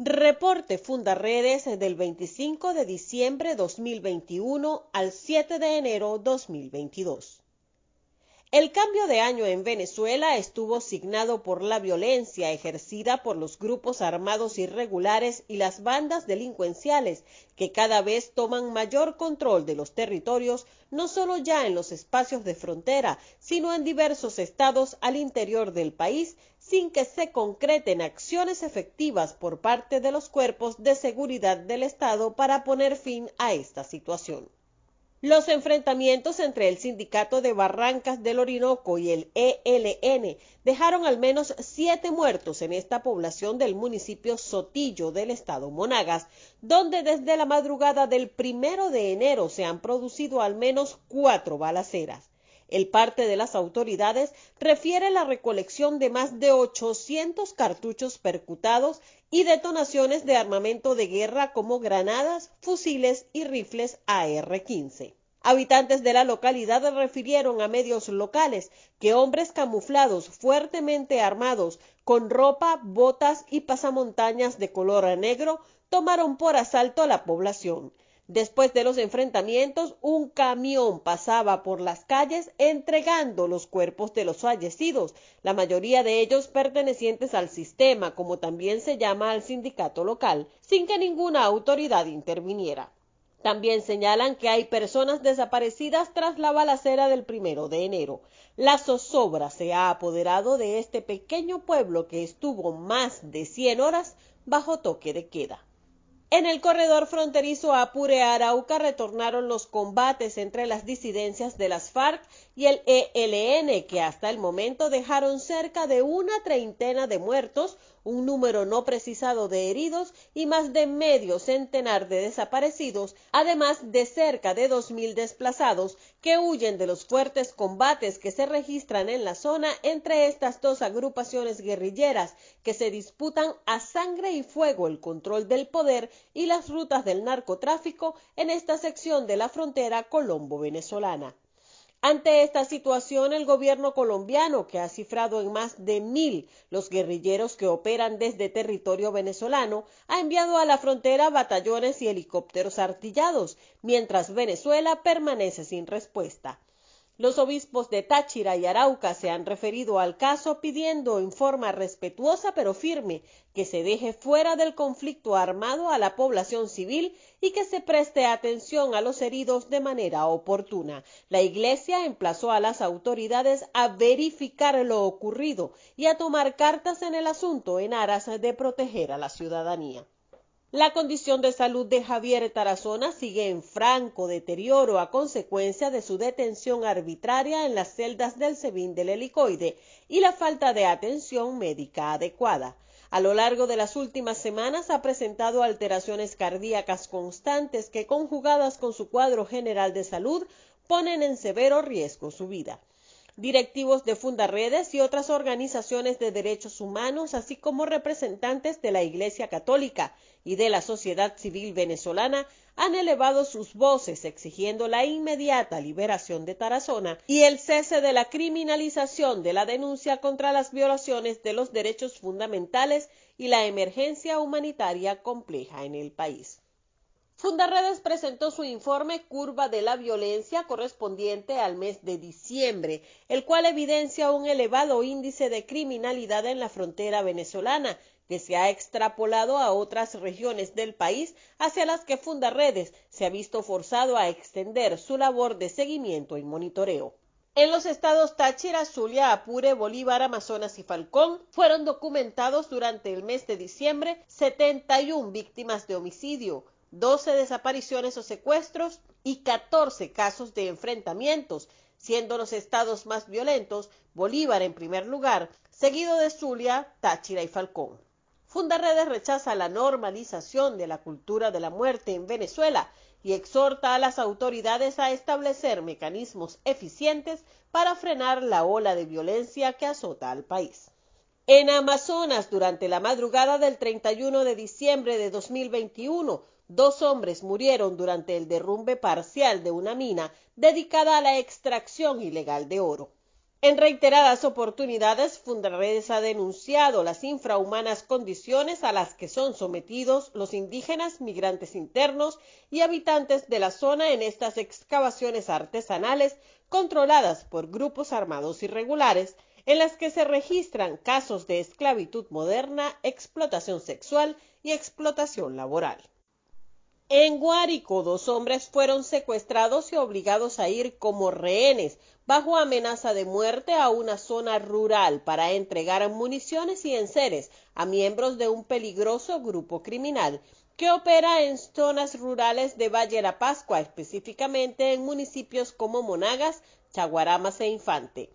Reporte Fundaredes del 25 de diciembre 2021 al 7 de enero 2022. El cambio de año en Venezuela estuvo signado por la violencia ejercida por los grupos armados irregulares y las bandas delincuenciales que cada vez toman mayor control de los territorios, no solo ya en los espacios de frontera, sino en diversos estados al interior del país, sin que se concreten acciones efectivas por parte de los cuerpos de seguridad del Estado para poner fin a esta situación. Los enfrentamientos entre el Sindicato de Barrancas del Orinoco y el ELN dejaron al menos siete muertos en esta población del municipio Sotillo del estado Monagas, donde desde la madrugada del primero de enero se han producido al menos cuatro balaceras. El parte de las autoridades refiere la recolección de más de 800 cartuchos percutados y detonaciones de armamento de guerra como granadas, fusiles y rifles AR-15. Habitantes de la localidad refirieron a medios locales que hombres camuflados fuertemente armados con ropa, botas y pasamontañas de color negro tomaron por asalto a la población. Después de los enfrentamientos, un camión pasaba por las calles entregando los cuerpos de los fallecidos, la mayoría de ellos pertenecientes al sistema, como también se llama al sindicato local, sin que ninguna autoridad interviniera. También señalan que hay personas desaparecidas tras la balacera del primero de enero. La zozobra se ha apoderado de este pequeño pueblo que estuvo más de 100 horas bajo toque de queda. En el corredor fronterizo Apure-Arauca retornaron los combates entre las disidencias de las FARC y el ELN, que hasta el momento dejaron cerca de una treintena de muertos, un número no precisado de heridos y más de medio centenar de desaparecidos, además de cerca de dos mil desplazados que huyen de los fuertes combates que se registran en la zona entre estas dos agrupaciones guerrilleras que se disputan a sangre y fuego el control del poder y las rutas del narcotráfico en esta sección de la frontera colombo-venezolana. Ante esta situación, el gobierno colombiano, que ha cifrado en más de mil los guerrilleros que operan desde territorio venezolano, ha enviado a la frontera batallones y helicópteros artillados, mientras Venezuela permanece sin respuesta. Los obispos de Táchira y Arauca se han referido al caso pidiendo en forma respetuosa pero firme que se deje fuera del conflicto armado a la población civil y que se preste atención a los heridos de manera oportuna. La Iglesia emplazó a las autoridades a verificar lo ocurrido y a tomar cartas en el asunto en aras de proteger a la ciudadanía. La condición de salud de Javier Tarazona sigue en franco deterioro a consecuencia de su detención arbitraria en las celdas del SEBIN del helicoide y la falta de atención médica adecuada. A lo largo de las últimas semanas ha presentado alteraciones cardíacas constantes que, conjugadas con su cuadro general de salud, ponen en severo riesgo su vida directivos de Fundaredes y otras organizaciones de derechos humanos, así como representantes de la Iglesia Católica y de la sociedad civil venezolana, han elevado sus voces exigiendo la inmediata liberación de Tarazona y el cese de la criminalización de la denuncia contra las violaciones de los derechos fundamentales y la emergencia humanitaria compleja en el país. Fundaredes presentó su informe Curva de la Violencia correspondiente al mes de diciembre, el cual evidencia un elevado índice de criminalidad en la frontera venezolana, que se ha extrapolado a otras regiones del país hacia las que Fundaredes se ha visto forzado a extender su labor de seguimiento y monitoreo. En los estados Táchira, Zulia, Apure, Bolívar, Amazonas y Falcón fueron documentados durante el mes de diciembre 71 víctimas de homicidio, 12 desapariciones o secuestros y 14 casos de enfrentamientos, siendo los estados más violentos Bolívar en primer lugar, seguido de Zulia, Táchira y Falcón. Fundaredes rechaza la normalización de la cultura de la muerte en Venezuela y exhorta a las autoridades a establecer mecanismos eficientes para frenar la ola de violencia que azota al país. En Amazonas, durante la madrugada del 31 de diciembre de 2021, Dos hombres murieron durante el derrumbe parcial de una mina dedicada a la extracción ilegal de oro. En reiteradas oportunidades, Fundaredes ha denunciado las infrahumanas condiciones a las que son sometidos los indígenas, migrantes internos y habitantes de la zona en estas excavaciones artesanales controladas por grupos armados irregulares, en las que se registran casos de esclavitud moderna, explotación sexual y explotación laboral. En Guárico, dos hombres fueron secuestrados y obligados a ir como rehenes bajo amenaza de muerte a una zona rural para entregar municiones y enseres a miembros de un peligroso grupo criminal que opera en zonas rurales de Valle La Pascua, específicamente en municipios como Monagas, Chaguaramas e Infante.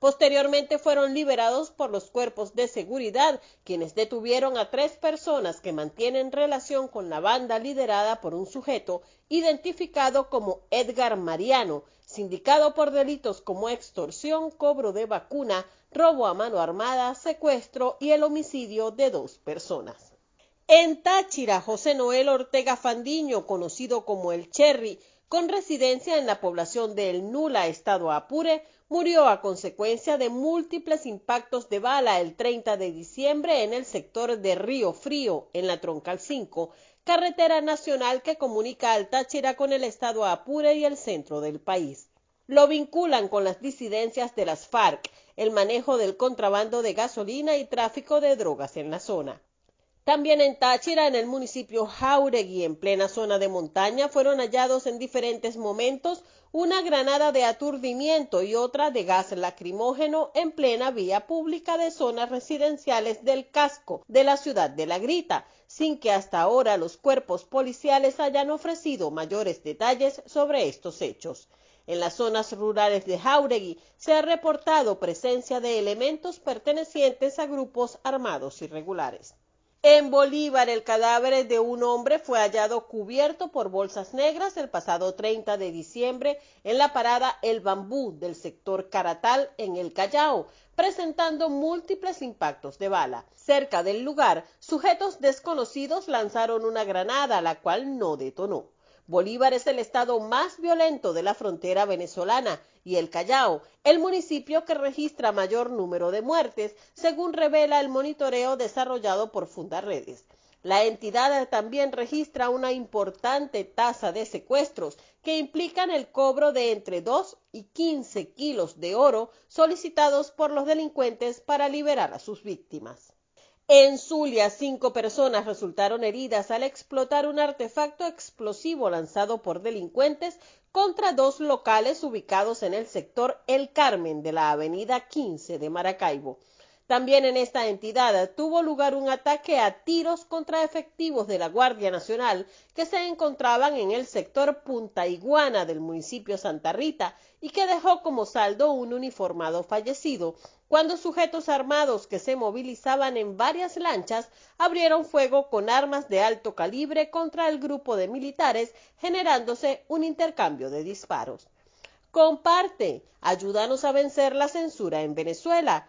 Posteriormente fueron liberados por los cuerpos de seguridad, quienes detuvieron a tres personas que mantienen relación con la banda liderada por un sujeto identificado como Edgar Mariano, sindicado por delitos como extorsión, cobro de vacuna, robo a mano armada, secuestro y el homicidio de dos personas. En Táchira, José Noel Ortega Fandiño, conocido como el Cherry, con residencia en la población de El Nula, estado Apure, murió a consecuencia de múltiples impactos de bala el 30 de diciembre en el sector de Río Frío, en la Troncal 5, carretera nacional que comunica al Táchira con el estado Apure y el centro del país. Lo vinculan con las disidencias de las FARC, el manejo del contrabando de gasolina y tráfico de drogas en la zona. También en Táchira, en el municipio Jauregui, en plena zona de montaña, fueron hallados en diferentes momentos una granada de aturdimiento y otra de gas lacrimógeno en plena vía pública de zonas residenciales del casco de la ciudad de La Grita, sin que hasta ahora los cuerpos policiales hayan ofrecido mayores detalles sobre estos hechos. En las zonas rurales de Jauregui se ha reportado presencia de elementos pertenecientes a grupos armados irregulares. En Bolívar, el cadáver de un hombre fue hallado cubierto por bolsas negras el pasado 30 de diciembre en la parada El Bambú del sector Caratal en el Callao, presentando múltiples impactos de bala. Cerca del lugar, sujetos desconocidos lanzaron una granada, la cual no detonó. Bolívar es el estado más violento de la frontera venezolana y el Callao, el municipio que registra mayor número de muertes, según revela el monitoreo desarrollado por Fundaredes. La entidad también registra una importante tasa de secuestros que implican el cobro de entre 2 y 15 kilos de oro solicitados por los delincuentes para liberar a sus víctimas. En Zulia, cinco personas resultaron heridas al explotar un artefacto explosivo lanzado por delincuentes contra dos locales ubicados en el sector El Carmen de la avenida 15 de Maracaibo. También en esta entidad tuvo lugar un ataque a tiros contra efectivos de la Guardia Nacional que se encontraban en el sector Punta Iguana del municipio Santa Rita y que dejó como saldo un uniformado fallecido cuando sujetos armados que se movilizaban en varias lanchas abrieron fuego con armas de alto calibre contra el grupo de militares generándose un intercambio de disparos. Comparte, ayúdanos a vencer la censura en Venezuela.